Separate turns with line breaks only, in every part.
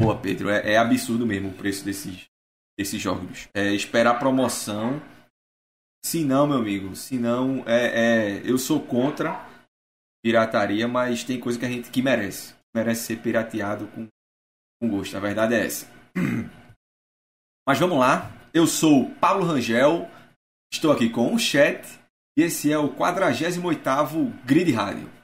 Boa, Pedro. É, é absurdo mesmo o preço desses, desses jogos. É esperar promoção. Se não, meu amigo, se não, é, é, eu sou contra pirataria, mas tem coisa que a gente que merece. Merece ser pirateado com, com gosto. A verdade é essa. Mas vamos lá. Eu sou Paulo Rangel, estou aqui com o chat e esse é o 48º Grid Rádio.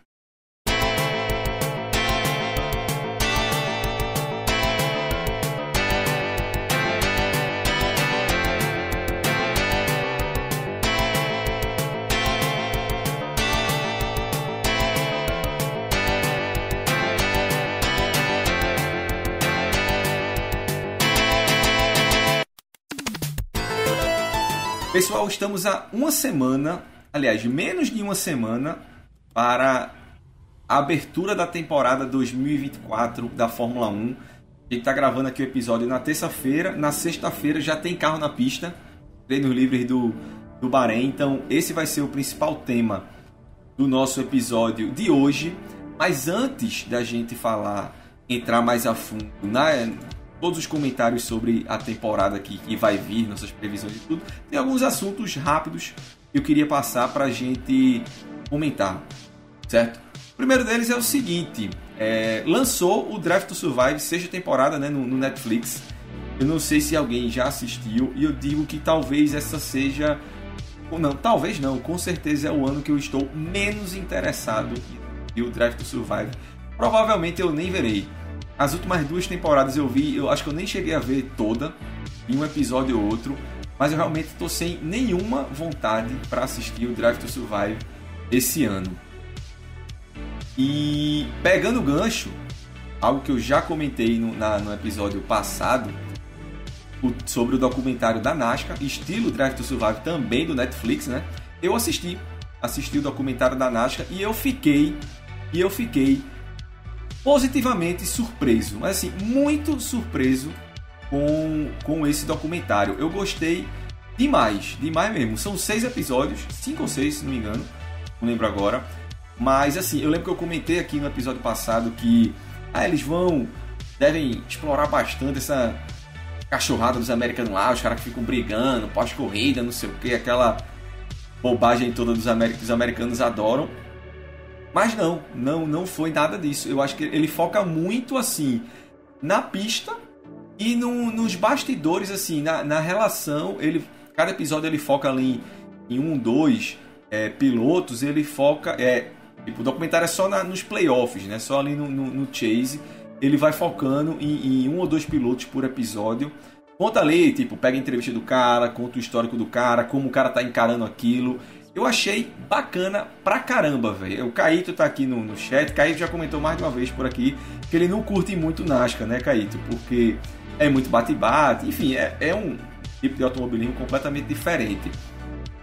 Pessoal, estamos a uma semana, aliás, menos de uma semana para a abertura da temporada 2024 da Fórmula 1. A gente está gravando aqui o episódio na terça-feira. Na sexta-feira já tem carro na pista, treinos livres do, do Bahrein. Então, esse vai ser o principal tema do nosso episódio de hoje. Mas antes da gente falar, entrar mais a fundo na, todos os comentários sobre a temporada que, que vai vir, nossas previsões e tudo. Tem alguns assuntos rápidos que eu queria passar para a gente comentar, certo? O primeiro deles é o seguinte: é, lançou o Draft to Survive, sexta temporada né, no, no Netflix. Eu não sei se alguém já assistiu e eu digo que talvez essa seja. Ou não, talvez não, com certeza é o ano que eu estou menos interessado em o Draft to Survive. Provavelmente eu nem verei. As últimas duas temporadas eu vi, eu acho que eu nem cheguei a ver toda, em um episódio ou outro, mas eu realmente estou sem nenhuma vontade para assistir o Drive to Survive esse ano. E pegando o gancho, algo que eu já comentei no, na, no episódio passado, o, sobre o documentário da NASCAR, estilo Drive to Survive também do Netflix, né? Eu assisti, assisti o documentário da NASCAR e eu fiquei, e eu fiquei positivamente surpreso, mas assim, muito surpreso com, com esse documentário. Eu gostei demais, demais mesmo. São seis episódios, cinco ou seis, se não me engano, não lembro agora. Mas assim, eu lembro que eu comentei aqui no episódio passado que ah, eles vão, devem explorar bastante essa cachorrada dos americanos lá, os caras que ficam brigando, pós-corrida, não sei o que, aquela bobagem toda dos, dos americanos adoram. Mas não, não, não foi nada disso. Eu acho que ele foca muito assim na pista e no, nos bastidores, assim, na, na, relação. Ele, cada episódio ele foca ali em, em um, dois é, pilotos. Ele foca, é, tipo, o documentário é só na, nos playoffs, né? Só ali no, no, no chase. Ele vai focando em, em um ou dois pilotos por episódio. Conta ali, tipo, pega a entrevista do cara, conta o histórico do cara, como o cara tá encarando aquilo. Eu achei bacana pra caramba, velho. O Caíto tá aqui no, no chat. Caíto já comentou mais de uma vez por aqui que ele não curte muito Nascar, né, Caíto? Porque é muito bate-bate. Enfim, é, é um tipo de automobilismo completamente diferente.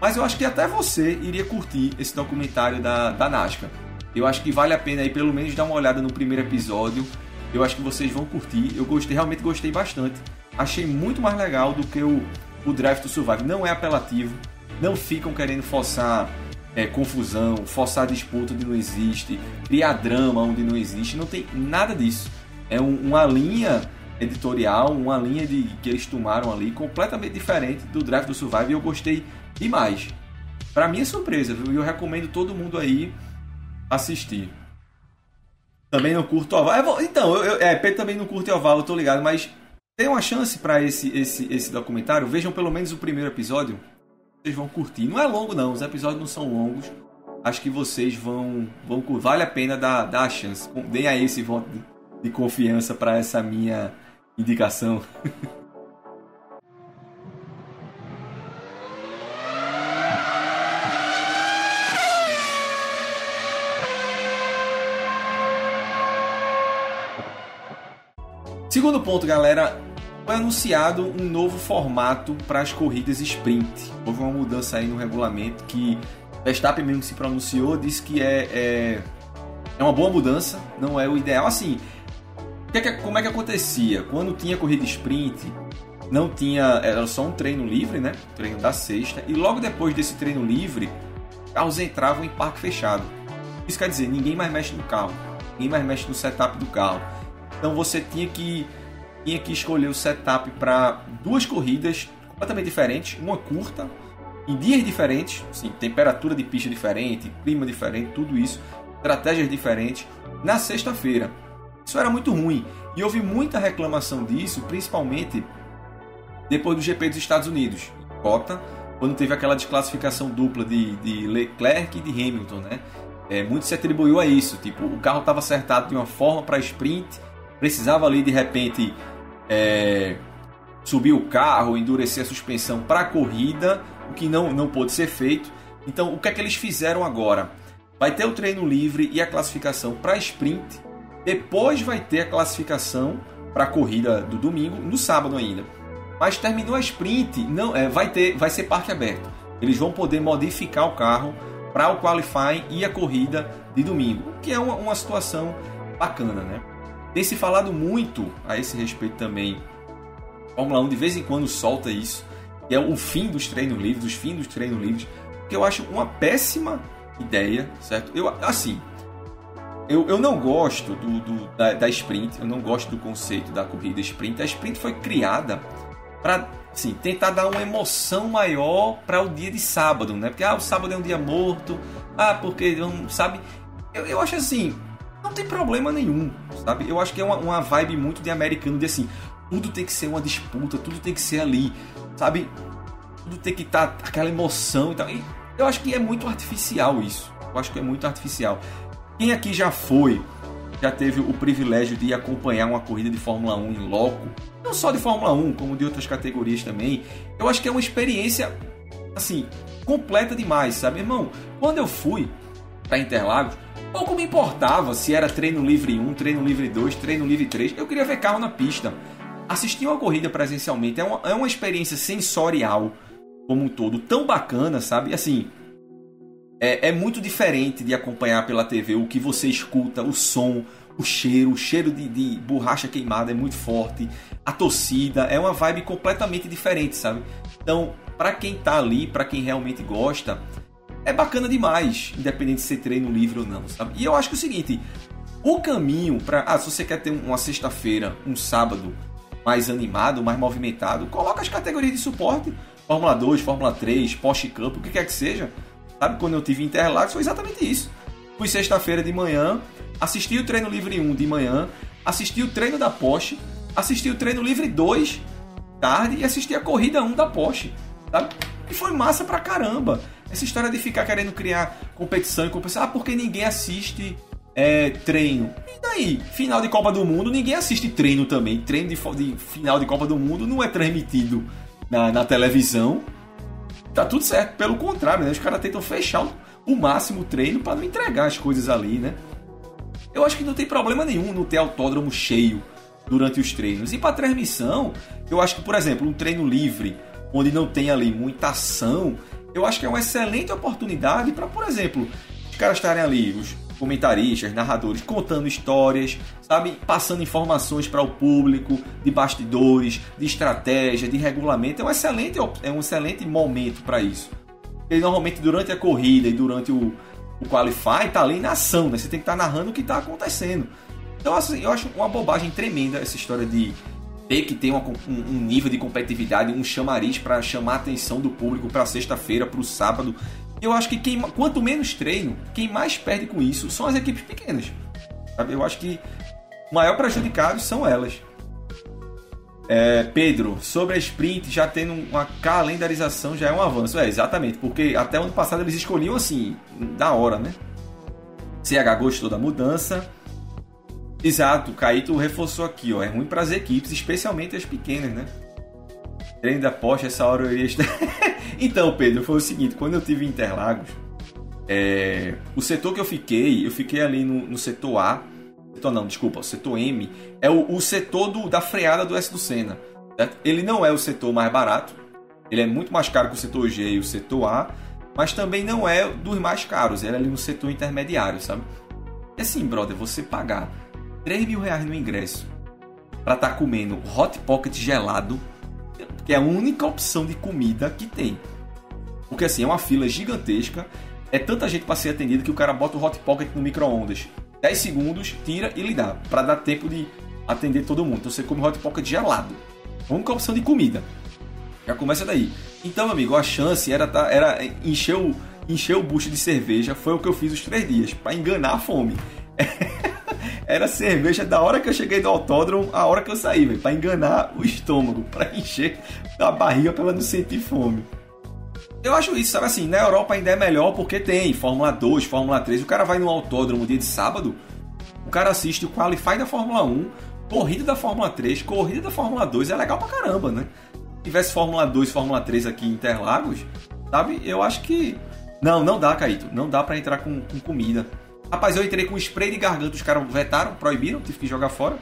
Mas eu acho que até você iria curtir esse documentário da, da NASCAR. Eu acho que vale a pena aí pelo menos dar uma olhada no primeiro episódio. Eu acho que vocês vão curtir. Eu gostei, realmente gostei bastante. Achei muito mais legal do que o, o Drive to Survive. Não é apelativo não ficam querendo forçar é, confusão, forçar disputa onde não existe, criar drama onde não existe. Não tem nada disso. É um, uma linha editorial, uma linha de que eles tomaram ali completamente diferente do Draft do Survive e eu gostei demais. Para minha surpresa, viu? Eu recomendo todo mundo aí assistir. Também não curto oval. Então, eu, eu, é, Pedro também não curte oval, eu tô ligado, mas tem uma chance para esse, esse, esse documentário. Vejam pelo menos o primeiro episódio vocês vão curtir. Não é longo não, os episódios não são longos. Acho que vocês vão, vão vale a pena dar, dar a chance. Deem aí esse voto de, de confiança para essa minha indicação. Segundo ponto, galera, foi anunciado um novo formato para as corridas sprint. Houve uma mudança aí no regulamento que Verstappen mesmo se pronunciou, disse que é, é, é uma boa mudança, não é o ideal. Assim, é como é que acontecia? Quando tinha corrida sprint, não tinha. Era só um treino livre, né? Treino da sexta. E logo depois desse treino livre, carros entravam em parque fechado. Isso quer dizer, ninguém mais mexe no carro, ninguém mais mexe no setup do carro. Então você tinha que tinha que escolher o setup para duas corridas completamente diferentes, uma curta, em dias diferentes, assim, temperatura de pista diferente, clima diferente, tudo isso, estratégias diferentes, na sexta-feira. Isso era muito ruim. E houve muita reclamação disso, principalmente depois do GP dos Estados Unidos, Cota, quando teve aquela desclassificação dupla de, de Leclerc e de Hamilton, né? É, muito se atribuiu a isso, tipo, o carro estava acertado de uma forma para sprint, precisava ali de repente é, subir o carro, endurecer a suspensão para a corrida, o que não, não pôde ser feito. Então, o que é que eles fizeram agora? Vai ter o treino livre e a classificação para sprint, depois vai ter a classificação para a corrida do domingo, no sábado ainda. Mas terminou a sprint, não é, vai ter, vai ser parque aberto. Eles vão poder modificar o carro para o qualifying e a corrida de domingo, que é uma, uma situação bacana, né? Tem se falado muito a esse respeito também. Fórmula 1 de vez em quando solta isso, que é o fim dos treinos livres, os fins dos treinos livres, que eu acho uma péssima ideia, certo? Eu assim, eu, eu não gosto do, do da, da, sprint, eu não gosto do conceito da corrida sprint. A sprint foi criada para assim, tentar dar uma emoção maior para o dia de sábado, né? Porque ah, o sábado é um dia morto, ah, porque não sabe. Eu, eu acho assim, não tem problema nenhum, sabe? Eu acho que é uma, uma vibe muito de americano, de assim, tudo tem que ser uma disputa, tudo tem que ser ali, sabe? Tudo tem que estar tá, aquela emoção e tal. E eu acho que é muito artificial isso. Eu acho que é muito artificial. Quem aqui já foi, já teve o privilégio de acompanhar uma corrida de Fórmula 1 em loco, não só de Fórmula 1, como de outras categorias também, eu acho que é uma experiência, assim, completa demais, sabe, irmão? Quando eu fui para Interlagos, pouco me importava se era treino livre 1, treino livre 2, treino livre 3, eu queria ver carro na pista. Assistir uma corrida presencialmente é uma, é uma experiência sensorial como um todo tão bacana, sabe? Assim, é, é muito diferente de acompanhar pela TV o que você escuta, o som, o cheiro, o cheiro de, de borracha queimada é muito forte, a torcida é uma vibe completamente diferente, sabe? Então, para quem tá ali, para quem realmente gosta, é bacana demais, independente de ser treino livre ou não, sabe? E eu acho que é o seguinte, o caminho para, ah, se você quer ter uma sexta-feira, um sábado mais animado, mais movimentado, coloca as categorias de suporte, Fórmula 2, Fórmula 3, Porsche Cup, o que quer que seja, Sabe, quando eu tive Interlagos foi exatamente isso. Fui sexta-feira de manhã, assisti o treino livre 1 de manhã, assisti o treino da Porsche, assisti o treino livre 2 tarde e assisti a corrida 1 da Porsche, sabe? E foi massa pra caramba. Essa história de ficar querendo criar competição e competição, ah, porque ninguém assiste é, treino. E daí? Final de Copa do Mundo, ninguém assiste treino também. Treino de, de final de Copa do Mundo não é transmitido na, na televisão tá tudo certo. Pelo contrário, né? Os caras tentam fechar o, o máximo o treino para não entregar as coisas ali, né? Eu acho que não tem problema nenhum não ter autódromo cheio durante os treinos. E para transmissão, eu acho que, por exemplo, um treino livre, onde não tem ali muita ação, eu acho que é uma excelente oportunidade para, por exemplo, os caras estarem ali, os comentaristas, narradores contando histórias, sabe, passando informações para o público de bastidores, de estratégia, de regulamento. É um excelente, é um excelente momento para isso. Porque normalmente durante a corrida e durante o, o qualify tá ali na ação, né? Você tem que estar tá narrando o que está acontecendo. Então assim, eu acho uma bobagem tremenda essa história de ter que ter uma, um, um, nível de competitividade, um chamariz para chamar a atenção do público para sexta-feira, para o sábado. Eu acho que quem, quanto menos treino, quem mais perde com isso são as equipes pequenas. Sabe? Eu acho que o maior prejudicado são elas. É, Pedro, sobre a sprint já tendo uma calendarização já é um avanço. É, exatamente, porque até ano passado eles escolhiam assim, da hora, né? CH gostou da mudança. Exato, o Caíto reforçou aqui, ó. É ruim para as equipes, especialmente as pequenas, né? Treino da Porsche, essa hora eu ia estar. então, Pedro, foi o seguinte: quando eu tive Interlagos, é... o setor que eu fiquei, eu fiquei ali no, no setor A. Setor não, desculpa, o setor M é o, o setor do, da freada do S do Senna. Certo? Ele não é o setor mais barato, ele é muito mais caro que o setor G e o setor A, mas também não é dos mais caros, ele é ali no setor intermediário, sabe? E assim, brother, você pagar 3 mil reais no ingresso para estar tá comendo hot pocket gelado que é a única opção de comida que tem. Porque assim, é uma fila gigantesca, é tanta gente para ser atendida que o cara bota o hot pocket no micro-ondas. 10 segundos, tira e lhe dá, para dar tempo de atender todo mundo. Então você come hot pocket gelado. Única opção de comida. Já começa daí. Então, amigo, a chance era, era encher, o, encher o bucho de cerveja. Foi o que eu fiz os três dias, para enganar a fome. era cerveja da hora que eu cheguei do autódromo a hora que eu saí, velho. Pra enganar o estômago, para encher a barriga pra ela não sentir fome. Eu acho isso, sabe assim, na Europa ainda é melhor porque tem Fórmula 2, Fórmula 3. O cara vai no autódromo dia de sábado, o cara assiste o Qualify da Fórmula 1, corrida da Fórmula 3, corrida da Fórmula 2, é legal pra caramba, né? Se tivesse Fórmula 2, Fórmula 3 aqui em Interlagos, sabe? Eu acho que. Não, não dá, Caíto. Não dá para entrar com, com, comida. Rapaz, eu entrei com spray de garganta, os caras vetaram, proibiram, tive que jogar fora.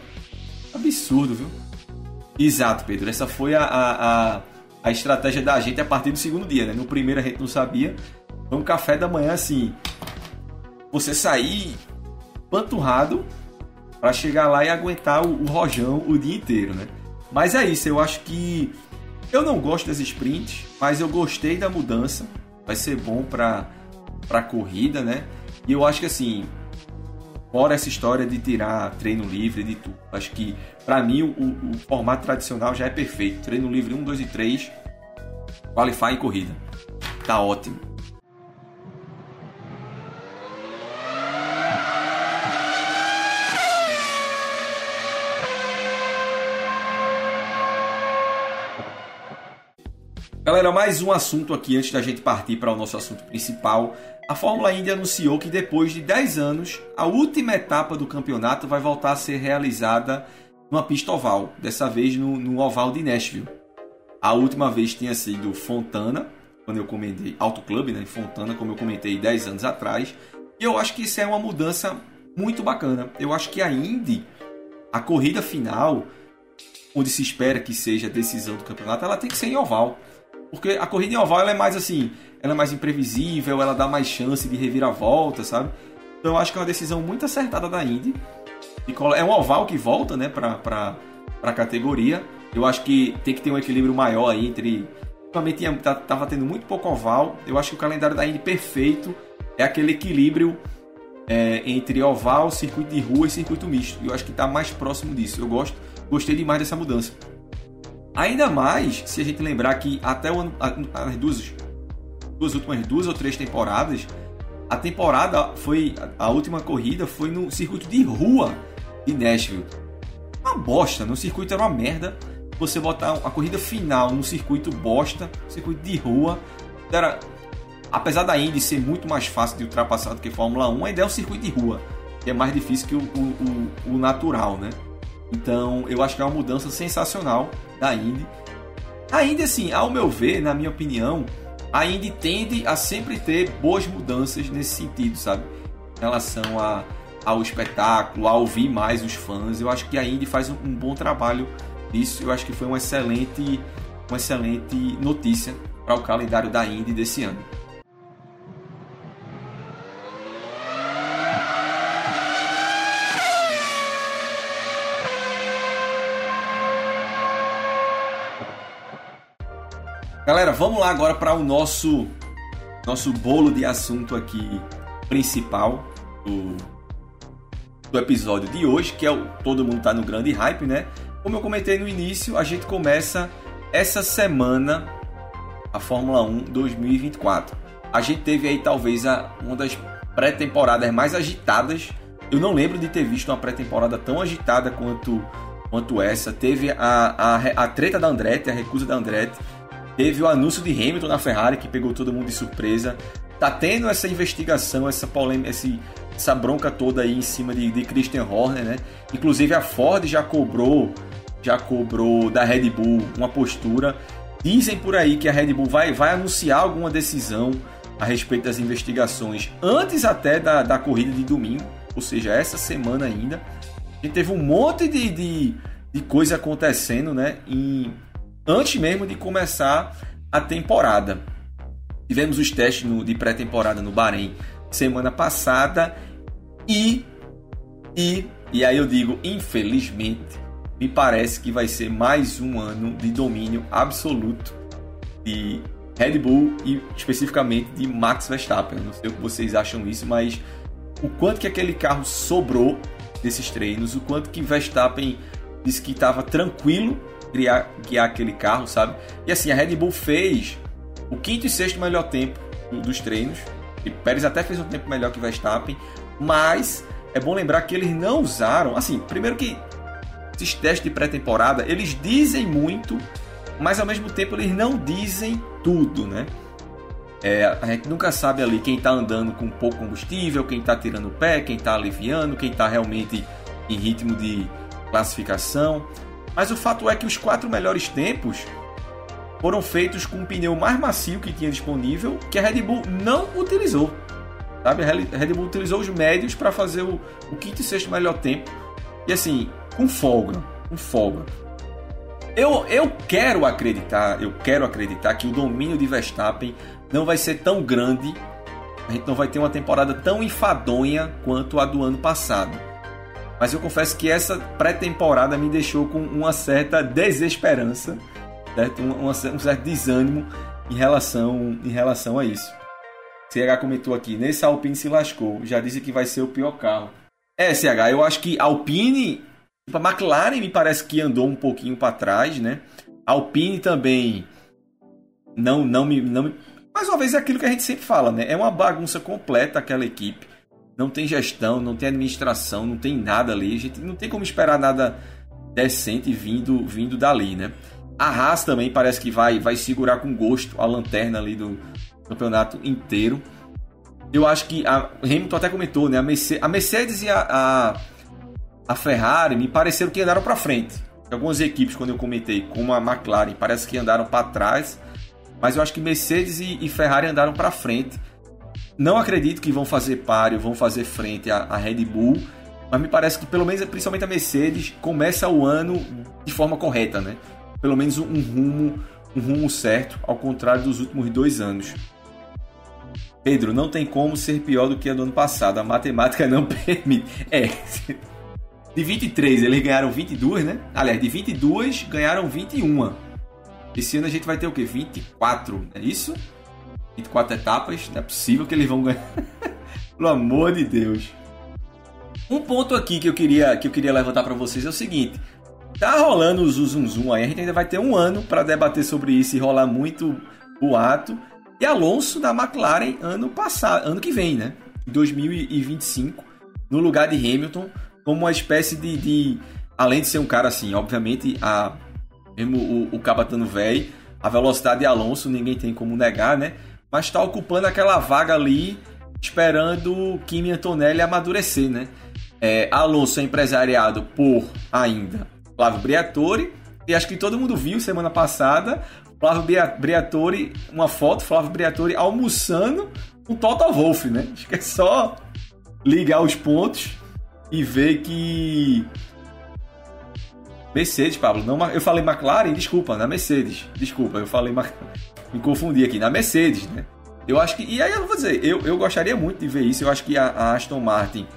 Absurdo, viu? Exato, Pedro. Essa foi a, a, a estratégia da gente a partir do segundo dia, né? No primeiro a gente não sabia. Foi um café da manhã assim. Você sair panturrado para chegar lá e aguentar o, o, rojão o dia inteiro, né? Mas é isso, eu acho que eu não gosto das sprints, mas eu gostei da mudança. Vai ser bom para para corrida, né? E eu acho que assim, fora essa história de tirar treino livre de tudo. Acho que, para mim, o, o, formato tradicional já é perfeito. Treino livre 1, 2 e 3, qualify e corrida. Tá ótimo. Galera, mais um assunto aqui antes da gente partir para o nosso assunto principal. A Fórmula Indy anunciou que depois de 10 anos, a última etapa do campeonato vai voltar a ser realizada numa pista oval, dessa vez no, no oval de Nashville. A última vez tinha sido Fontana, quando eu comentei Auto Club, né, Fontana, como eu comentei 10 anos atrás. E eu acho que isso é uma mudança muito bacana. Eu acho que a Indy, a corrida final, onde se espera que seja a decisão do campeonato, ela tem que ser em oval. Porque a corrida em oval é mais assim, ela é mais imprevisível, ela dá mais chance de reviravolta, sabe? Então eu acho que é uma decisão muito acertada da Indy. É um oval que volta, né, pra, pra, pra categoria. Eu acho que tem que ter um equilíbrio maior aí entre. Ultimamente tava tendo muito pouco oval. Eu acho que o calendário da Indy perfeito é aquele equilíbrio é, entre oval, circuito de rua e circuito misto. Eu acho que está mais próximo disso. Eu gosto, gostei demais dessa mudança. Ainda mais se a gente lembrar que até o ano, as duas, duas últimas duas ou três temporadas, a temporada foi a última corrida foi no circuito de rua de Nashville. Uma bosta, no circuito era uma merda. Você botar a corrida final no circuito bosta, circuito de rua, era apesar da Indy ser muito mais fácil de ultrapassar do que a Fórmula 1, a ideia é o circuito de rua, que é mais difícil que o, o, o, o natural, né? Então eu acho que é uma mudança sensacional da Indy. A Indy, assim, ao meu ver, na minha opinião, a Indy tende a sempre ter boas mudanças nesse sentido, sabe? Em relação a, ao espetáculo, a ouvir mais os fãs. Eu acho que a Indy faz um, um bom trabalho nisso. Eu acho que foi uma excelente, uma excelente notícia para o calendário da Indy desse ano. Galera, vamos lá agora para o nosso nosso bolo de assunto aqui principal do, do episódio de hoje, que é o todo mundo tá no grande hype, né? Como eu comentei no início, a gente começa essa semana a Fórmula 1 2024. A gente teve aí talvez a, uma das pré-temporadas mais agitadas. Eu não lembro de ter visto uma pré-temporada tão agitada quanto, quanto essa. Teve a, a, a treta da Andretti, a recusa da Andretti Teve o anúncio de Hamilton na Ferrari que pegou todo mundo de surpresa. Tá tendo essa investigação, essa polêmica, essa bronca toda aí em cima de, de Christian Horner, né? Inclusive a Ford já cobrou, já cobrou da Red Bull uma postura. Dizem por aí que a Red Bull vai, vai anunciar alguma decisão a respeito das investigações antes até da, da corrida de domingo, ou seja, essa semana ainda. A gente teve um monte de, de, de coisa acontecendo, né? Em, antes mesmo de começar a temporada. Tivemos os testes no, de pré-temporada no Bahrein semana passada e, e, e aí eu digo, infelizmente, me parece que vai ser mais um ano de domínio absoluto de Red Bull e especificamente de Max Verstappen. Não sei o que vocês acham isso, mas o quanto que aquele carro sobrou desses treinos, o quanto que Verstappen disse que estava tranquilo guiar, guiar aquele carro, sabe? E assim, a Red Bull fez o quinto e sexto melhor tempo dos treinos. E Pérez até fez um tempo melhor que Verstappen, mas é bom lembrar que eles não usaram, assim, primeiro que esses testes de pré-temporada, eles dizem muito, mas ao mesmo tempo eles não dizem tudo, né? É, a gente nunca sabe ali quem está andando com pouco combustível, quem está tirando o pé, quem está aliviando, quem está realmente em ritmo de classificação. Mas o fato é que os quatro melhores tempos foram feitos com o pneu mais macio que tinha disponível, que a Red Bull não utilizou. Sabe? A Red Bull utilizou os médios para fazer o, o quinto e sexto melhor tempo. E assim, com folga. Com folga. Eu, eu quero acreditar, eu quero acreditar que o domínio de Verstappen não vai ser tão grande. A gente não vai ter uma temporada tão enfadonha quanto a do ano passado. Mas eu confesso que essa pré-temporada me deixou com uma certa desesperança certo? Um, um, certo desânimo em relação, em relação a isso. CH comentou aqui, nesse Alpine se lascou, já disse que vai ser o pior carro. É, CH, eu acho que Alpine, a McLaren me parece que andou um pouquinho para trás, né? Alpine também não, não me, não me... Mais uma vez é aquilo que a gente sempre fala, né? É uma bagunça completa aquela equipe. Não tem gestão, não tem administração, não tem nada ali. A gente não tem como esperar nada decente vindo, vindo dali, né? A Haas também parece que vai, vai segurar com gosto a lanterna ali do campeonato inteiro. Eu acho que a Hamilton até comentou, né? A Mercedes, a Mercedes e a, a, a, Ferrari me pareceram que andaram para frente. Algumas equipes, quando eu comentei, como a McLaren, parece que andaram para trás. Mas eu acho que Mercedes e, e Ferrari andaram para frente. Não acredito que vão fazer páreo, vão fazer frente à, Red Bull. Mas me parece que, pelo menos, principalmente a Mercedes, começa o ano de forma correta, né? pelo menos um rumo, um rumo certo, ao contrário dos últimos dois anos. Pedro, não tem como ser pior do que a do ano passado. A matemática não permite. É. De 23, eles ganharam 22, né? Aliás, de 22 ganharam 21. Esse ano a gente vai ter o quê? 24, é isso? 24 etapas. Não é possível que eles vão ganhar. Pelo amor de Deus. Um ponto aqui que eu queria, que eu queria levantar para vocês é o seguinte: Tá rolando o zum zum aí, a gente ainda vai ter um ano para debater sobre isso e rolar muito boato. E Alonso da McLaren ano passado, ano que vem, né? 2025, no lugar de Hamilton, como uma espécie de, de além de ser um cara assim, obviamente a mesmo o, o cabatano velho, a velocidade de Alonso ninguém tem como negar, né? Mas está ocupando aquela vaga ali, esperando Kimi Antonelli amadurecer, né? É, Alonso é empresariado por ainda Flávio Briatore. E acho que todo mundo viu semana passada Flávio Briatore, uma foto, Flávio Briatore almoçando com Toto Wolff, né? Acho que é só ligar os pontos e ver que Mercedes, Pablo, não, eu falei McLaren, desculpa, na Mercedes, desculpa, eu falei me confundi aqui, na Mercedes, né? Eu acho que, e aí eu vou dizer, eu, eu gostaria muito de ver isso, eu acho que a, a Aston Martin,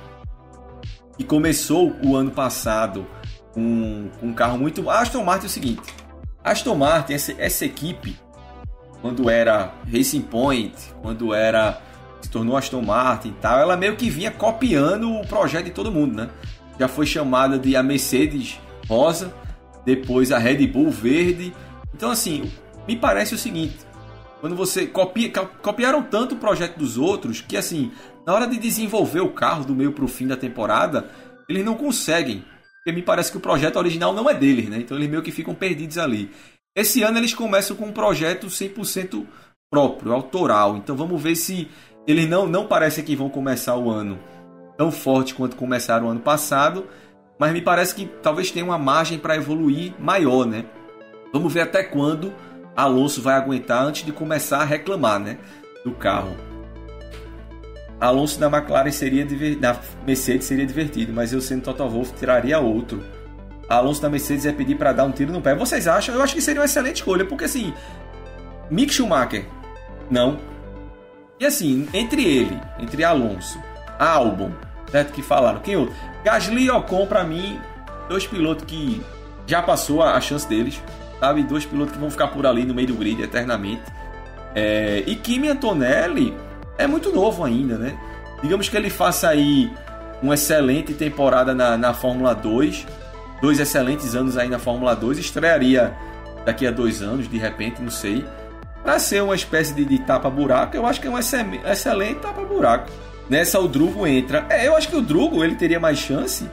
que começou o ano passado com, com um carro muito. A Aston Martin é o seguinte: Aston Martin, essa, essa equipe, quando era Racing Point, quando era se tornou Aston Martin e tal, ela meio que vinha copiando o projeto de todo mundo, né? Já foi chamada de a Mercedes rosa, depois a Red Bull verde. Então, assim, me parece o seguinte: quando você copia, copiaram tanto o projeto dos outros que, assim, na hora de desenvolver o carro do meio para o fim da temporada, eles não conseguem porque me parece que o projeto original não é deles, né? Então eles meio que ficam perdidos ali. Esse ano eles começam com um projeto 100% próprio, autoral. Então vamos ver se eles não não parecem que vão começar o ano tão forte quanto começaram o ano passado, mas me parece que talvez tenha uma margem para evoluir maior, né? Vamos ver até quando Alonso vai aguentar antes de começar a reclamar, né, do carro. Alonso da McLaren seria da Mercedes seria divertido, mas eu sendo Toto Wolff tiraria outro. Alonso da Mercedes ia pedir para dar um tiro no pé. Vocês acham? Eu acho que seria uma excelente escolha, porque assim, Mick Schumacher, não. E assim, entre ele, entre Alonso, Albon, certo que falaram, quem outro? Gasly e Ocon para mim, dois pilotos que já passou a, chance deles, sabe? Dois pilotos que vão ficar por ali no meio do grid eternamente. É, e Kimi Antonelli é muito novo ainda, né? Digamos que ele faça aí uma excelente temporada na, na Fórmula 2 dois excelentes anos aí na Fórmula 2, estrearia daqui a dois anos, de repente, não sei. Para ser uma espécie de, de tapa-buraco, eu acho que é um excelente tapa-buraco. Nessa o Drugo entra. É, eu acho que o Drugo ele teria mais chance.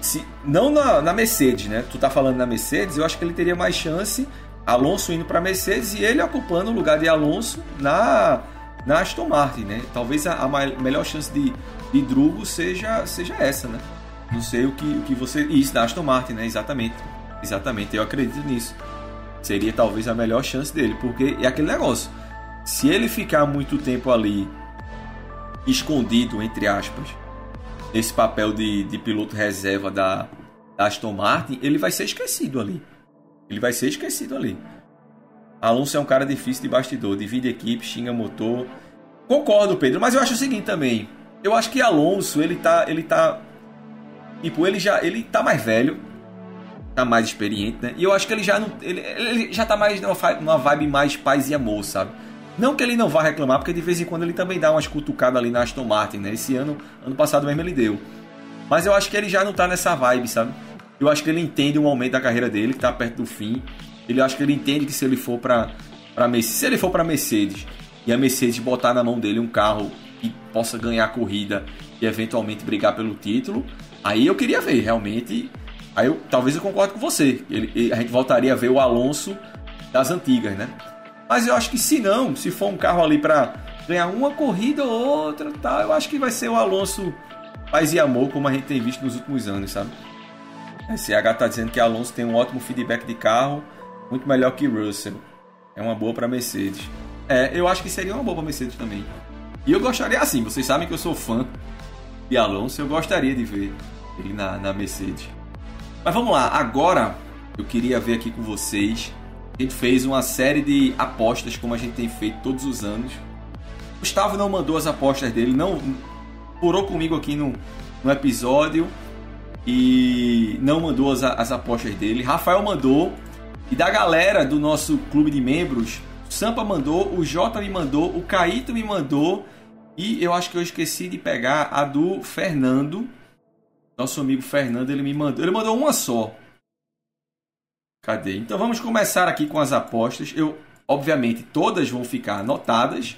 Se, não na, na Mercedes, né? Tu tá falando na Mercedes, eu acho que ele teria mais chance. Alonso indo para Mercedes e ele ocupando o lugar de Alonso na, na Aston Martin, né? Talvez a, a melhor chance de, de Drugo seja, seja essa, né? Não sei o que, o que você. Isso, da Aston Martin, né? Exatamente. Exatamente, eu acredito nisso. Seria talvez a melhor chance dele, porque é aquele negócio. Se ele ficar muito tempo ali escondido, entre aspas, nesse papel de, de piloto reserva da, da Aston Martin, ele vai ser esquecido ali. Ele vai ser esquecido ali. Alonso é um cara difícil de bastidor, divide equipe, xinga motor. Concordo, Pedro, mas eu acho o seguinte também. Eu acho que Alonso, ele tá, ele tá Tipo, ele já ele tá mais velho, tá mais experiente, né? E eu acho que ele já não. Ele, ele já tá mais numa vibe mais paz e amor, sabe? Não que ele não vá reclamar, porque de vez em quando ele também dá umas cutucadas ali na Aston Martin, né? Esse ano, ano passado mesmo ele deu. Mas eu acho que ele já não tá nessa vibe, sabe? Eu acho que ele entende o momento da carreira dele, que tá perto do fim. Ele acho que ele entende que se ele for para para Mercedes, se ele for para Mercedes e a Mercedes botar na mão dele um carro que possa ganhar a corrida e eventualmente brigar pelo título, Aí eu queria ver, realmente. Aí eu, talvez eu concorde com você. Ele, a gente voltaria a ver o Alonso das antigas, né? Mas eu acho que se não, se for um carro ali para ganhar uma corrida ou outra, tá, eu acho que vai ser o Alonso paz e amor, como a gente tem visto nos últimos anos, sabe? A CH tá dizendo que Alonso tem um ótimo feedback de carro, muito melhor que Russell. É uma boa para Mercedes. É, eu acho que seria uma boa para Mercedes também. E eu gostaria assim, vocês sabem que eu sou fã de Alonso, eu gostaria de ver ele na, na Mercedes. Mas vamos lá, agora eu queria ver aqui com vocês. A gente fez uma série de apostas, como a gente tem feito todos os anos. Gustavo não mandou as apostas dele, não furou comigo aqui no, no episódio e não mandou as, as apostas dele. Rafael mandou e da galera do nosso clube de membros, o Sampa mandou, o Jota me mandou, o Caíto me mandou e eu acho que eu esqueci de pegar a do Fernando. Nosso amigo Fernando, ele me mandou. Ele mandou uma só. Cadê? Então vamos começar aqui com as apostas. Eu, obviamente, todas vão ficar anotadas.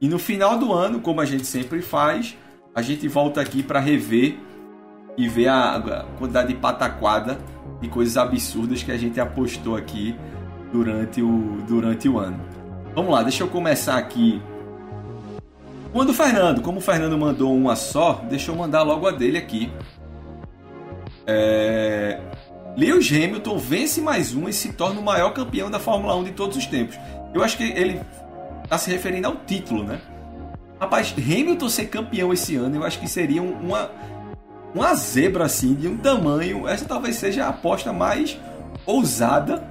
E no final do ano, como a gente sempre faz, a gente volta aqui para rever e ver a, a quantidade de pataquada e coisas absurdas que a gente apostou aqui durante o, durante o ano. Vamos lá, deixa eu começar aqui quando Fernando, como o Fernando mandou uma só, deixa eu mandar logo a dele aqui. É... Lewis Hamilton vence mais um e se torna o maior campeão da Fórmula 1 de todos os tempos. Eu acho que ele está se referindo ao título, né? Rapaz, Hamilton ser campeão esse ano, eu acho que seria uma, uma zebra assim, de um tamanho. Essa talvez seja a aposta mais ousada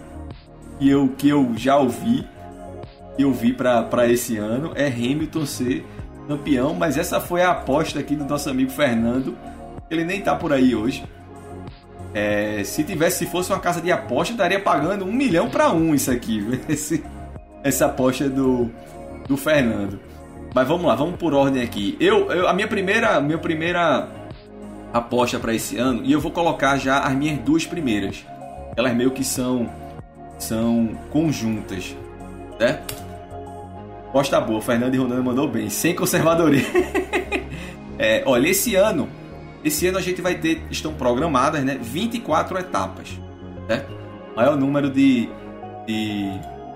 que eu, que eu já ouvi, que eu vi para esse ano. É Hamilton ser campeão, mas essa foi a aposta aqui do nosso amigo Fernando. Ele nem tá por aí hoje. É, se tivesse, se fosse uma casa de aposta, estaria pagando um milhão para um isso aqui, Esse, essa aposta do, do Fernando. Mas vamos lá, vamos por ordem aqui. Eu, eu a minha primeira, minha primeira aposta para esse ano e eu vou colocar já as minhas duas primeiras. Elas meio que são são conjuntas, certo? Costa boa, Fernando e Ronaldo mandou bem, sem conservadoria. é, olha, esse ano, esse ano a gente vai ter, estão programadas, né, 24 etapas, certo? Maior número de, de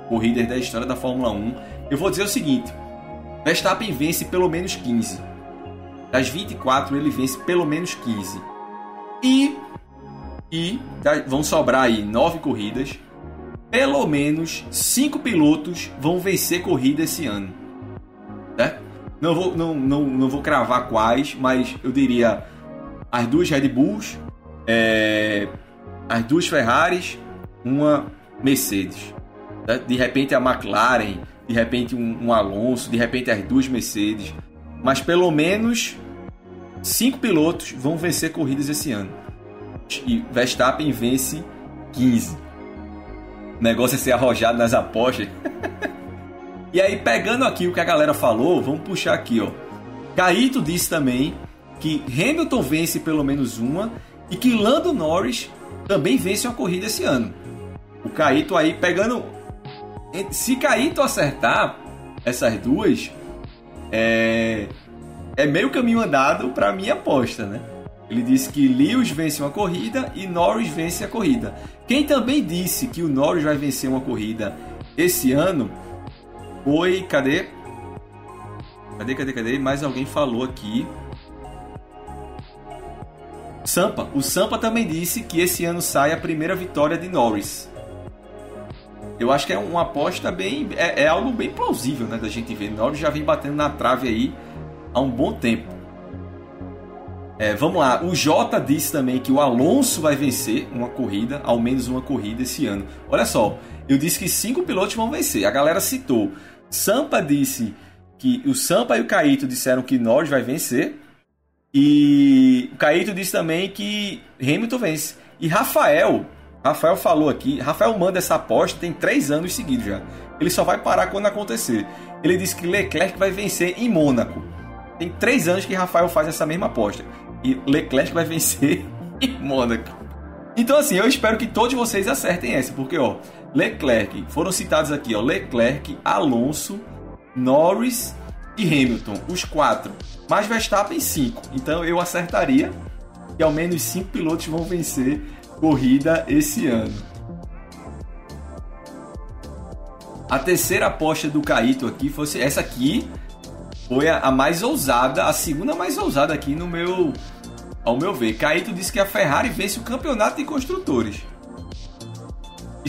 corridas da história da Fórmula 1. Eu vou dizer o seguinte: Verstappen vence pelo menos 15. Das 24, ele vence pelo menos 15. E, e vão sobrar aí 9 corridas pelo menos cinco pilotos vão vencer corrida esse ano. Né? Não, vou, não, não, não vou cravar quais, mas eu diria as duas Red Bulls, é, as duas Ferraris, uma Mercedes. Né? De repente a McLaren, de repente um, um Alonso, de repente as duas Mercedes. Mas pelo menos cinco pilotos vão vencer corridas esse ano. E Verstappen vence 15 negócio é ser arrojado nas apostas. e aí, pegando aqui o que a galera falou, vamos puxar aqui, ó. Caíto disse também que Hamilton vence pelo menos uma e que Lando Norris também vence uma corrida esse ano. O Caíto aí pegando. Se Caíto acertar essas duas, é, é meio caminho andado para minha aposta, né? Ele disse que Lewis vence uma corrida e Norris vence a corrida. Quem também disse que o Norris vai vencer uma corrida esse ano foi. Cadê? Cadê, cadê, cadê? Mais alguém falou aqui. Sampa. O Sampa também disse que esse ano sai a primeira vitória de Norris. Eu acho que é uma aposta bem. É, é algo bem plausível, né? Da gente ver. Norris já vem batendo na trave aí há um bom tempo. É, vamos lá, o Jota disse também que o Alonso vai vencer uma corrida, ao menos uma corrida esse ano. Olha só, eu disse que cinco pilotos vão vencer. A galera citou. Sampa disse que o Sampa e o Caíto disseram que Norris vai vencer. E o Caíto disse também que Hamilton vence. E Rafael, Rafael falou aqui, Rafael manda essa aposta tem três anos seguidos já. Ele só vai parar quando acontecer. Ele disse que Leclerc vai vencer em Mônaco. Tem três anos que Rafael faz essa mesma aposta. E Leclerc vai vencer em Mônaco. Então, assim, eu espero que todos vocês acertem essa, porque, ó, Leclerc, foram citados aqui, ó, Leclerc, Alonso, Norris e Hamilton, os quatro. Mas Verstappen, cinco. Então, eu acertaria que ao menos cinco pilotos vão vencer corrida esse ano. A terceira aposta do Caíto aqui fosse essa aqui foi a, a, mais ousada, a segunda mais ousada aqui no meu ao meu ver. Caíto disse que a Ferrari vence o campeonato de construtores.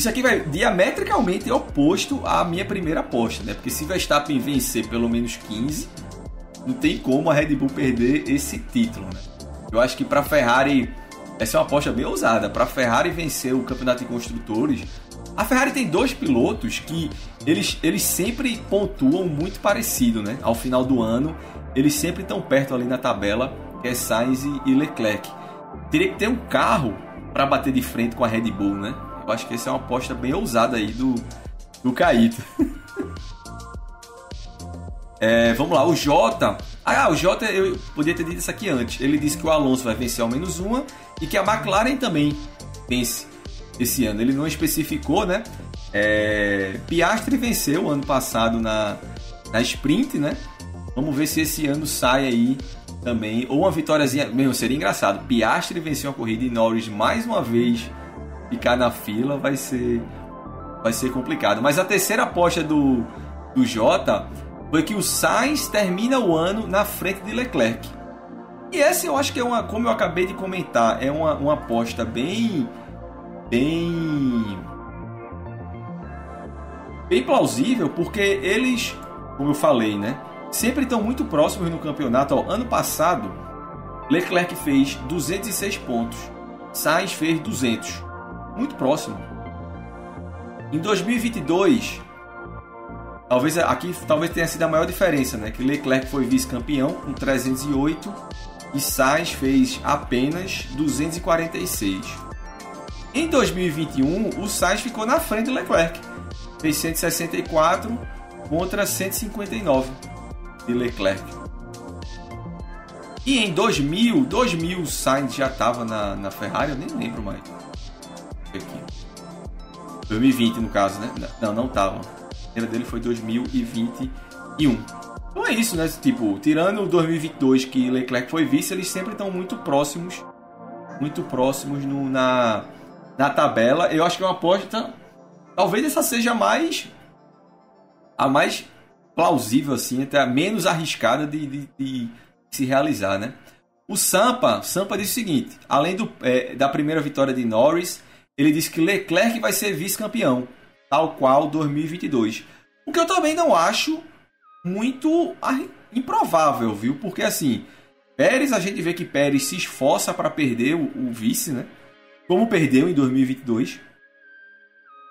Isso aqui vai diametricalmente oposto à minha primeira aposta, né? Porque se Verstappen vencer pelo menos 15, não tem como a Red Bull perder esse título, né? Eu acho que para Ferrari essa é uma aposta bem ousada. Para Ferrari vencer o campeonato de construtores, a Ferrari tem dois pilotos que eles, eles sempre pontuam muito parecido, né? Ao final do ano, eles sempre estão perto ali na tabela, que é Sainz e Leclerc. Teria que ter um carro para bater de frente com a Red Bull, né? Eu acho que essa é uma aposta bem ousada aí do, do Caíto. é, vamos lá, o Jota. Ah, o Jota, eu podia ter dito isso aqui antes. Ele disse que o Alonso vai vencer ao menos uma e que a McLaren também vence esse ano. Ele não especificou, né? É, Piastri venceu ano passado na, na sprint, né? Vamos ver se esse ano sai aí também. Ou uma vitóriazinha. Mesmo, seria engraçado. Piastri venceu a corrida e Norris mais uma vez ficar na fila vai ser. Vai ser complicado. Mas a terceira aposta do, do Jota foi que o Sainz termina o ano na frente de Leclerc. E essa eu acho que é uma, como eu acabei de comentar, é uma, uma aposta bem. bem. bem plausível, porque eles, como eu falei, né? Sempre estão muito próximos no campeonato. Ó, ano passado, Leclerc fez 206 pontos, Sainz fez 200 muito próximo. Em 2022, talvez aqui talvez tenha sido a maior diferença, né? Que Leclerc foi vice-campeão com 308 e Sainz fez apenas 246. Em 2021, o Sainz ficou na frente do Leclerc, fez 164 contra 159 de Leclerc. E em 2000, 2000 o Sainz já estava na, na Ferrari, eu nem lembro mais aqui. 2020 no caso, né? Não, não tava. A primeira dele foi 2021. Então é isso, né? Tipo, tirando o 2022 que Leclerc foi vice, eles sempre estão muito próximos, muito próximos no, na, na tabela. Eu acho que é uma aposta, talvez essa seja mais a mais plausível assim, até a menos arriscada de, de, de se realizar, né? O Sampa, Sampa disse o seguinte: além do, é, da primeira vitória de Norris, ele disse que Leclerc vai ser vice-campeão, tal qual 2022. O que eu também não acho muito improvável, viu? Porque assim, Pérez, a gente vê que Pérez se esforça para perder o, o, vice, né? Como perdeu em 2022.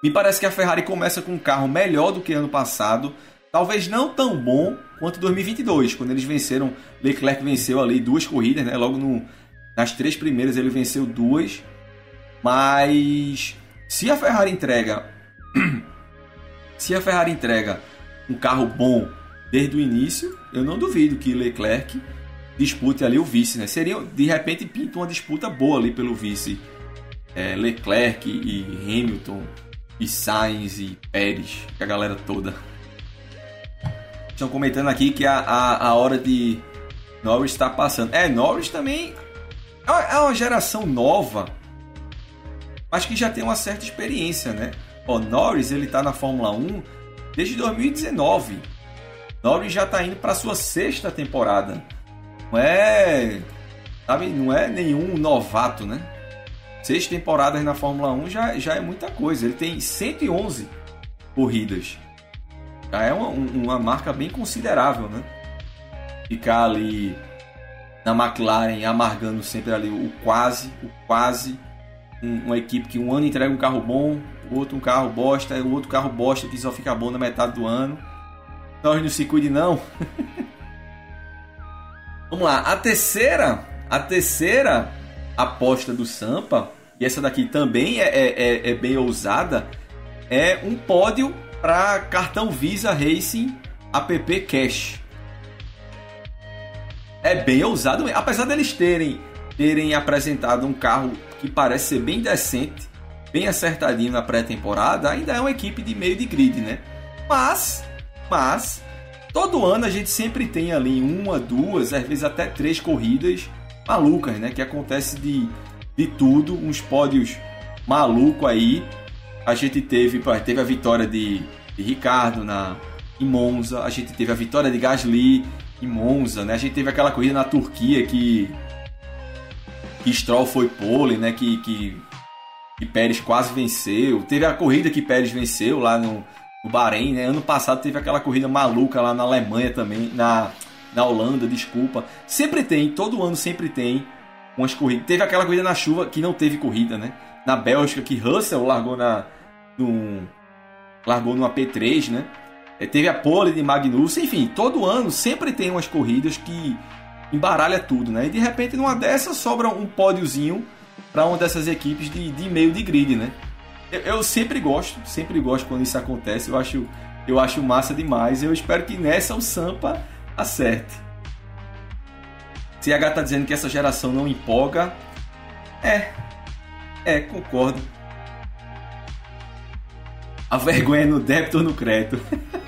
Me parece que a Ferrari começa com um carro melhor do que ano passado, talvez não tão bom quanto 2022, quando eles venceram, Leclerc venceu ali duas corridas, né? Logo no, nas três primeiras ele venceu duas. Mas se a Ferrari entrega se a Ferrari entrega um carro bom desde o início, eu não duvido que Leclerc dispute ali o vice, né? Seria de repente pinta uma disputa boa ali pelo vice é, Leclerc e Hamilton e Sainz e Pérez, a galera toda. Estão comentando aqui que a, a, a hora de Norris está passando. É, Norris também é uma geração nova, mas que já tem uma certa experiência, né? O Norris ele tá na Fórmula 1 desde 2019. Norris já está indo para sua sexta temporada. Não é, sabe, não é nenhum novato, né? Seis temporadas na Fórmula 1 já, já é muita coisa. Ele tem 111 corridas. Já é uma, uma marca bem considerável, né? Ficar ali na McLaren amargando sempre ali o quase, o quase. Um, uma equipe que um ano entrega um carro bom, outro um carro bosta, o outro carro bosta que só fica bom na metade do ano. Nós não se cuide não. Vamos lá, a terceira, a terceira aposta do Sampa, e essa daqui também é, é, é, é bem ousada, é um pódio para cartão Visa Racing App Cash. É bem ousado, apesar deles terem terem apresentado um carro que parece ser bem decente, bem acertadinho na pré-temporada, ainda é uma equipe de meio de grid, né? Mas, mas todo ano a gente sempre tem ali uma, duas, às vezes até três corridas malucas, né? Que acontece de, de tudo, uns pódios maluco aí. A gente teve, teve a vitória de, de Ricardo na em Monza, a gente teve a vitória de Gasly em Monza, né? A gente teve aquela corrida na Turquia que que Stroll foi pole, né? Que, que, que Pérez quase venceu. Teve a corrida que Pérez venceu lá no, no Bahrein, né? Ano passado teve aquela corrida maluca lá na Alemanha também, na na Holanda, desculpa. Sempre tem, todo ano sempre tem umas corridas. Teve aquela corrida na chuva que não teve corrida, né? Na Bélgica, que Russell largou na. No, largou no AP3, né? É, teve a pole de Magnussen, enfim, todo ano sempre tem umas corridas que embaralha tudo, né? E de repente numa dessas sobra um pódiozinho para uma dessas equipes de, de meio de grid, né? Eu, eu, sempre gosto, sempre gosto quando isso acontece. Eu acho, eu acho massa demais. Eu espero que nessa o Sampa acerte. CH tá dizendo que essa geração não empolga. É, é, concordo. A vergonha é no débito ou no crédito.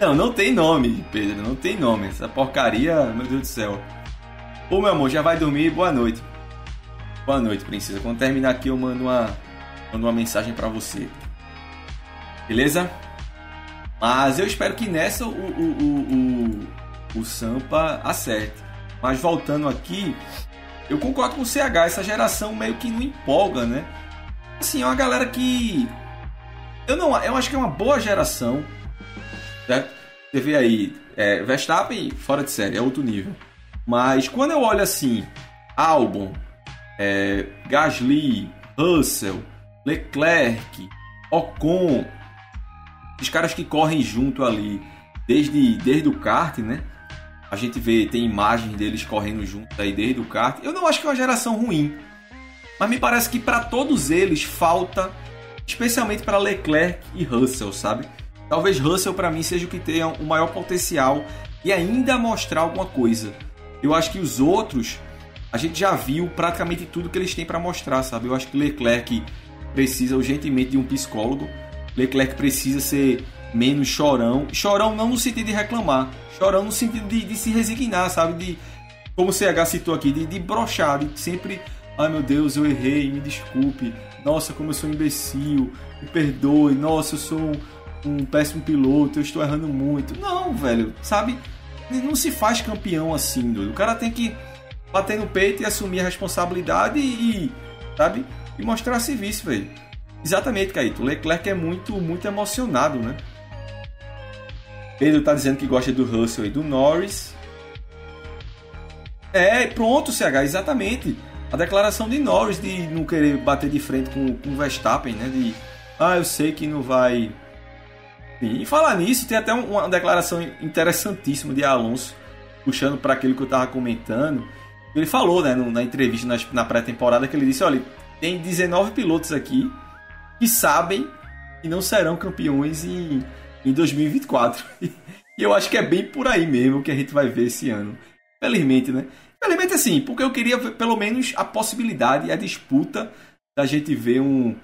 não, não tem nome, Pedro, não tem nome. Essa porcaria, meu Deus do céu. Ô meu amor, já vai dormir? Boa noite. Boa noite, princesa. Quando terminar aqui, eu mando uma, mando uma mensagem para você. Beleza? Mas eu espero que nessa o, o, o, o, o Sampa acerte. Mas voltando aqui, eu concordo com o CH, essa geração meio que não empolga, né? Assim, é uma galera que. Eu não eu acho que é uma boa geração. Certo? Você vê aí, é, Verstappen fora de série, é outro nível. Mas quando eu olho assim, Albon, é, Gasly, Russell, Leclerc, Ocon, os caras que correm junto ali desde, desde o kart, né? A gente vê, tem imagens deles correndo junto aí desde o kart. Eu não acho que é uma geração ruim. Mas me parece que para todos eles falta, especialmente para Leclerc e Russell, sabe? Talvez Russell para mim seja o que tenha o maior potencial e ainda mostrar alguma coisa. Eu acho que os outros a gente já viu praticamente tudo que eles têm para mostrar, sabe? Eu acho que Leclerc precisa urgentemente de um psicólogo Leclerc precisa ser menos chorão. Chorão não no sentido de reclamar, chorão no sentido de, de se resignar, sabe? De, como o CH citou aqui, de, de brochar, de sempre, ai meu Deus, eu errei, me desculpe, nossa, como eu sou imbecil, me perdoe, nossa, eu sou um, péssimo piloto, eu estou errando muito. Não, velho, sabe? Não se faz campeão assim, doido. O cara tem que bater no peito e assumir a responsabilidade e, sabe? E mostrar serviço, velho. Exatamente, Caíto. O Leclerc é muito, muito emocionado, né? Pedro tá dizendo que gosta do Russell e do Norris. É, pronto, CH, exatamente. A declaração de Norris de não querer bater de frente com o Verstappen, né? De, ah, eu sei que não vai. Sim, e falar nisso, tem até uma declaração interessantíssima de Alonso, puxando para aquilo que eu tava comentando. Ele falou, né, na entrevista na pré-temporada, que ele disse: olha, tem 19 pilotos aqui que sabem que não serão campeões em, em 2024. E eu acho que é bem por aí mesmo que a gente vai ver esse ano. Felizmente, né? Simplesmente assim, porque eu queria ver pelo menos a possibilidade, a disputa da gente ver um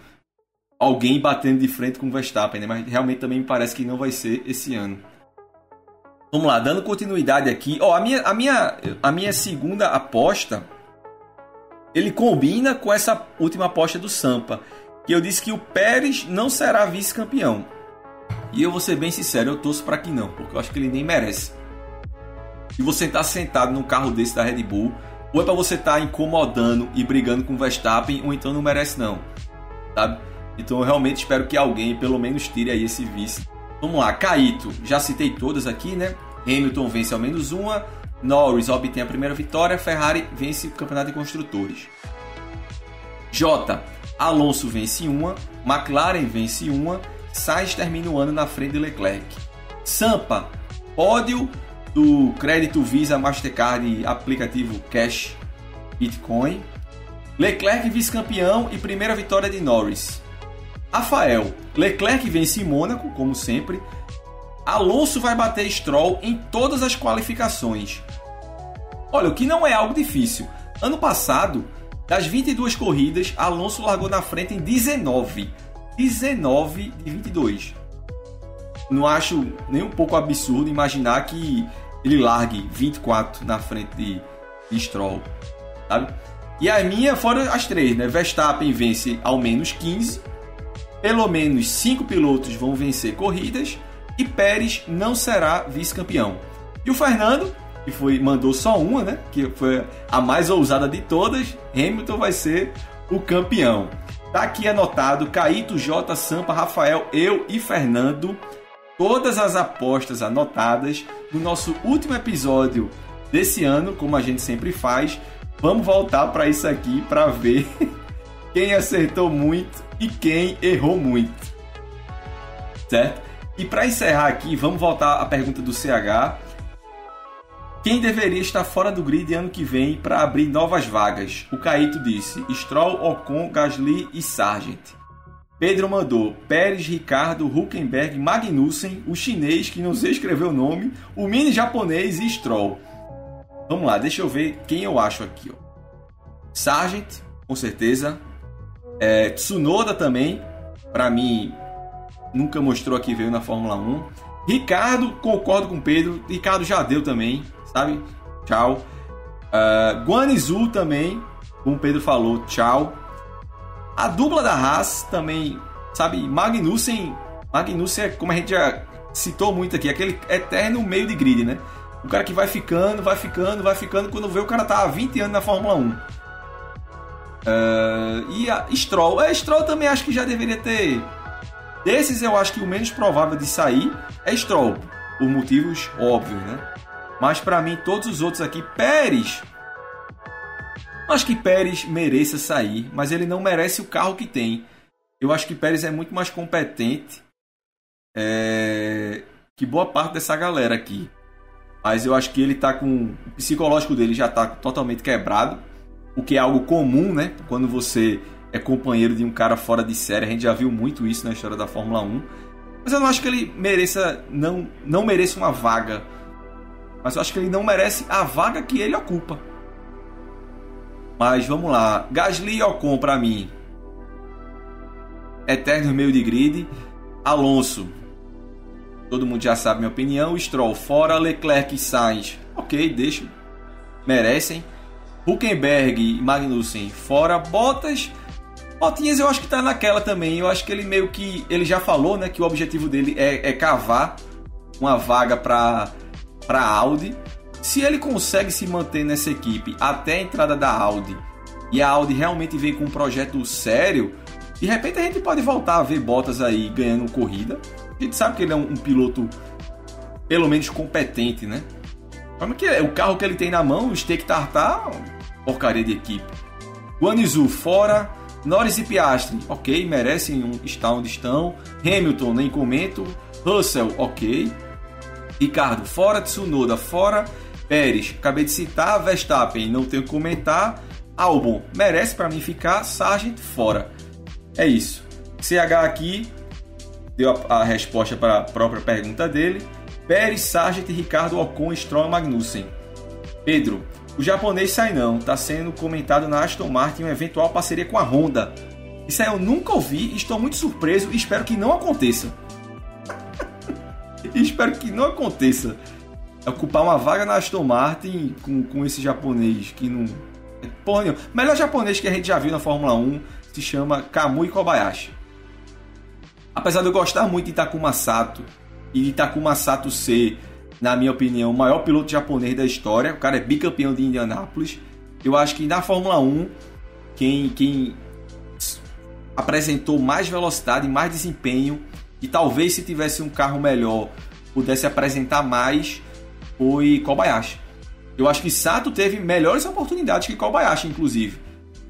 alguém batendo de frente com o Verstappen, né? Mas realmente também me parece que não vai ser esse ano. Vamos lá, dando continuidade aqui. Oh, a minha, a minha, a minha segunda aposta ele combina com essa última aposta do Sampa, que eu disse que o Pérez não será vice-campeão. E eu vou ser bem sincero, eu torço para que não, porque eu acho que ele nem merece. E você estar tá sentado num carro desse da Red Bull, ou é para você estar tá incomodando e brigando com o Verstappen, ou então não merece não. Sabe? Então eu realmente espero que alguém pelo menos tire aí esse vice. Vamos lá, Caíto, já citei todas aqui, né? Hamilton vence ao menos uma, Norris obtém a primeira vitória, Ferrari vence o campeonato de construtores. J. Alonso vence uma, McLaren vence uma, Sainz termina o ano na frente de Leclerc. Sampa, pódio do crédito Visa Mastercard aplicativo Cash Bitcoin. Leclerc vice-campeão e primeira vitória de Norris. Rafael, Leclerc vence em Mônaco, como sempre. Alonso vai bater Stroll em todas as qualificações. Olha, o que não é algo difícil. Ano passado, das 22 corridas, Alonso largou na frente em 19. 19 de 22. Não acho nem um pouco absurdo imaginar que ele largue 24 na frente de, de Stroll, sabe? E a minha foram as três, né? Verstappen vence ao menos 15, pelo menos 5 pilotos vão vencer corridas e Pérez não será vice-campeão. E o Fernando, que foi mandou só uma, né? Que foi a mais ousada de todas, Hamilton vai ser o campeão. Tá aqui anotado Caíto, J, Sampa, Rafael, eu e Fernando. Todas as apostas anotadas no nosso último episódio desse ano, como a gente sempre faz. Vamos voltar para isso aqui para ver quem acertou muito e quem errou muito. Certo? E para encerrar aqui, vamos voltar à pergunta do CH. Quem deveria estar fora do grid ano que vem para abrir novas vagas? O Caíto disse: Stroll, Ocon, Gasly e Sargent. Pedro mandou Pérez, Ricardo, Huckenberg, Magnussen, o chinês que não sei escrever o nome, o mini japonês e Stroll. Vamos lá, deixa eu ver quem eu acho aqui. Ó. Sargent, com certeza. É, Tsunoda também, para mim, nunca mostrou aqui veio na Fórmula 1. Ricardo, concordo com Pedro. Ricardo já deu também sabe? Tchau. Uh, Guanizu também, como o Pedro falou, tchau. A dupla da Haas também, sabe? Magnussen, Magnussen é como a gente já citou muito aqui, aquele eterno meio de grid, né? O cara que vai ficando, vai ficando, vai ficando, quando vê o cara tá há 20 anos na Fórmula 1. Uh, e a Stroll, é, Stroll também acho que já deveria ter. Desses eu acho que o menos provável de sair é Stroll, por motivos óbvios, né? Mas para mim, todos os outros aqui, Pérez. Acho que Pérez mereça sair, mas ele não merece o carro que tem. Eu acho que Pérez é muito mais competente é... que boa parte dessa galera aqui. Mas eu acho que ele tá com. O psicológico dele já tá totalmente quebrado. O que é algo comum, né? Quando você é companheiro de um cara fora de série. A gente já viu muito isso na história da Fórmula 1. Mas eu não acho que ele mereça. Não, não mereça uma vaga mas eu acho que ele não merece a vaga que ele ocupa. Mas vamos lá. Gasly e Ocon para mim. Eterno meio de grid. Alonso. Todo mundo já sabe minha opinião. Stroll fora. Leclerc e Sainz. Ok, deixa. Merecem. Huckenberg e Magnussen fora. Bottas. Botinhas eu acho que tá naquela também. Eu acho que ele meio que. Ele já falou, né? Que o objetivo dele é, é cavar uma vaga para para Audi. Se ele consegue se manter nessa equipe até a entrada da Audi e a Audi realmente vem com um projeto sério, de repente a gente pode voltar a ver Bottas aí ganhando corrida. A gente sabe que ele é um, um piloto pelo menos competente, né? Como que é? O carro que ele tem na mão, o Steak Tartar, porcaria de equipe. Guanizu fora, Norris e Piastri, ok, merecem um, estar onde estão. Hamilton, nem comento. Russell, ok. Ricardo fora, Tsunoda fora, Pérez, acabei de citar, Verstappen, não tenho que comentar, Albon merece para mim ficar, Sargent fora. É isso. CH aqui deu a, a resposta para a própria pergunta dele. Pérez, Sargent, Ricardo, Ocon, Stroll Magnussen. Pedro, O japonês sai não, tá sendo comentado na Aston Martin uma eventual parceria com a Honda. Isso aí eu nunca ouvi, estou muito surpreso e espero que não aconteça. espero que não aconteça. Ocupar uma vaga na Aston Martin com, com esse japonês que não. Porra nenhuma. Melhor japonês que a gente já viu na Fórmula 1 se chama Kamui Kobayashi. Apesar de eu gostar muito de Takuma Sato e Takuma Sato ser na minha opinião, o maior piloto japonês da história. O cara é bicampeão de Indianápolis. Eu acho que na Fórmula 1, quem, quem apresentou mais velocidade, mais desempenho, e talvez se tivesse um carro melhor pudesse apresentar mais, foi Kobayashi. Eu acho que Sato teve melhores oportunidades que Kobayashi, inclusive.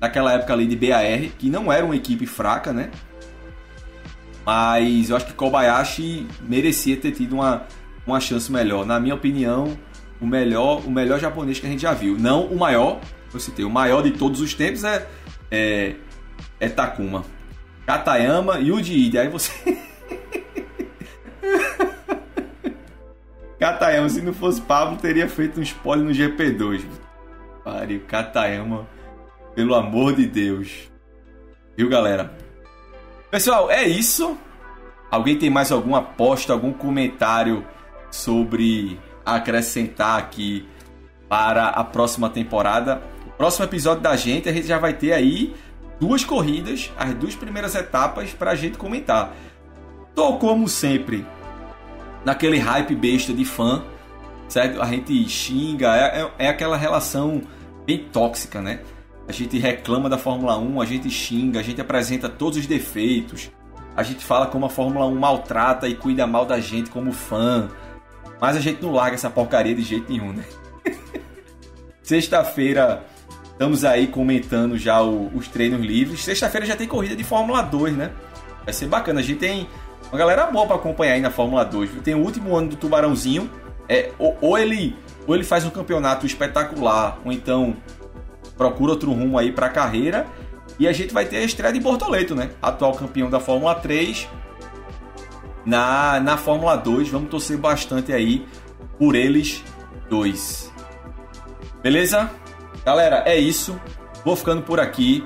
Naquela época ali de BAR, que não era uma equipe fraca, né? Mas eu acho que Kobayashi merecia ter tido uma, uma chance melhor. Na minha opinião, o melhor, o melhor japonês que a gente já viu. Não o maior, eu citei, o maior de todos os tempos é, é, é Takuma. Katayama e Uji. Aí você. Katayama, se não fosse Pablo, teria feito um spoiler no GP2. Pare, Katayama, pelo amor de Deus. Viu, galera? Pessoal, é isso. Alguém tem mais alguma aposta, algum comentário sobre acrescentar aqui para a próxima temporada. O próximo episódio da gente, a gente já vai ter aí duas corridas, as duas primeiras etapas para a gente comentar. Tô como sempre naquele hype besta de fã, certo? A gente xinga, é, é, é aquela relação bem tóxica, né? A gente reclama da Fórmula 1, a gente xinga, a gente apresenta todos os defeitos, a gente fala como a Fórmula 1 maltrata e cuida mal da gente como fã. Mas a gente não larga essa porcaria de jeito nenhum, né? Sexta-feira estamos aí comentando já o, os treinos livres. Sexta-feira já tem corrida de Fórmula 2, né? Vai ser bacana. A gente tem uma galera boa para acompanhar aí na Fórmula 2. Tem o último ano do Tubarãozinho. É, ou, ou, ele, ou ele faz um campeonato espetacular, ou então procura outro rumo aí para a carreira. E a gente vai ter a estreia de Bortoleto, né? Atual campeão da Fórmula 3 na, na Fórmula 2. Vamos torcer bastante aí por eles dois. Beleza? Galera, é isso. Vou ficando por aqui.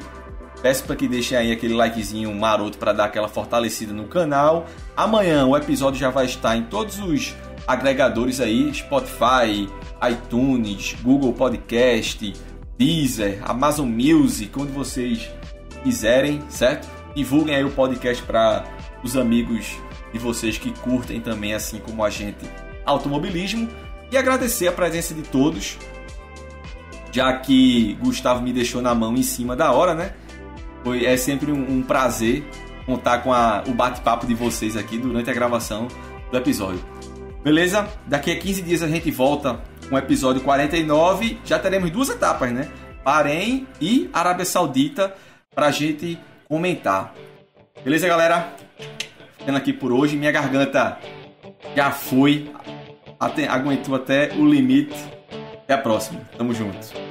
Peço para que deixem aí aquele likezinho maroto para dar aquela fortalecida no canal. Amanhã o episódio já vai estar em todos os agregadores aí: Spotify, iTunes, Google Podcast, Deezer, Amazon Music, onde vocês quiserem, certo? Divulguem aí o podcast para os amigos de vocês que curtem também, assim como a gente, automobilismo. E agradecer a presença de todos, já que Gustavo me deixou na mão em cima da hora, né? Foi, é sempre um, um prazer contar com a, o bate-papo de vocês aqui durante a gravação do episódio. Beleza? Daqui a 15 dias a gente volta o episódio 49. Já teremos duas etapas, né? Bahrein e Arábia Saudita para a gente comentar. Beleza, galera? ficando aqui por hoje. Minha garganta já foi, até, aguentou até o limite. Até a próxima. Tamo junto.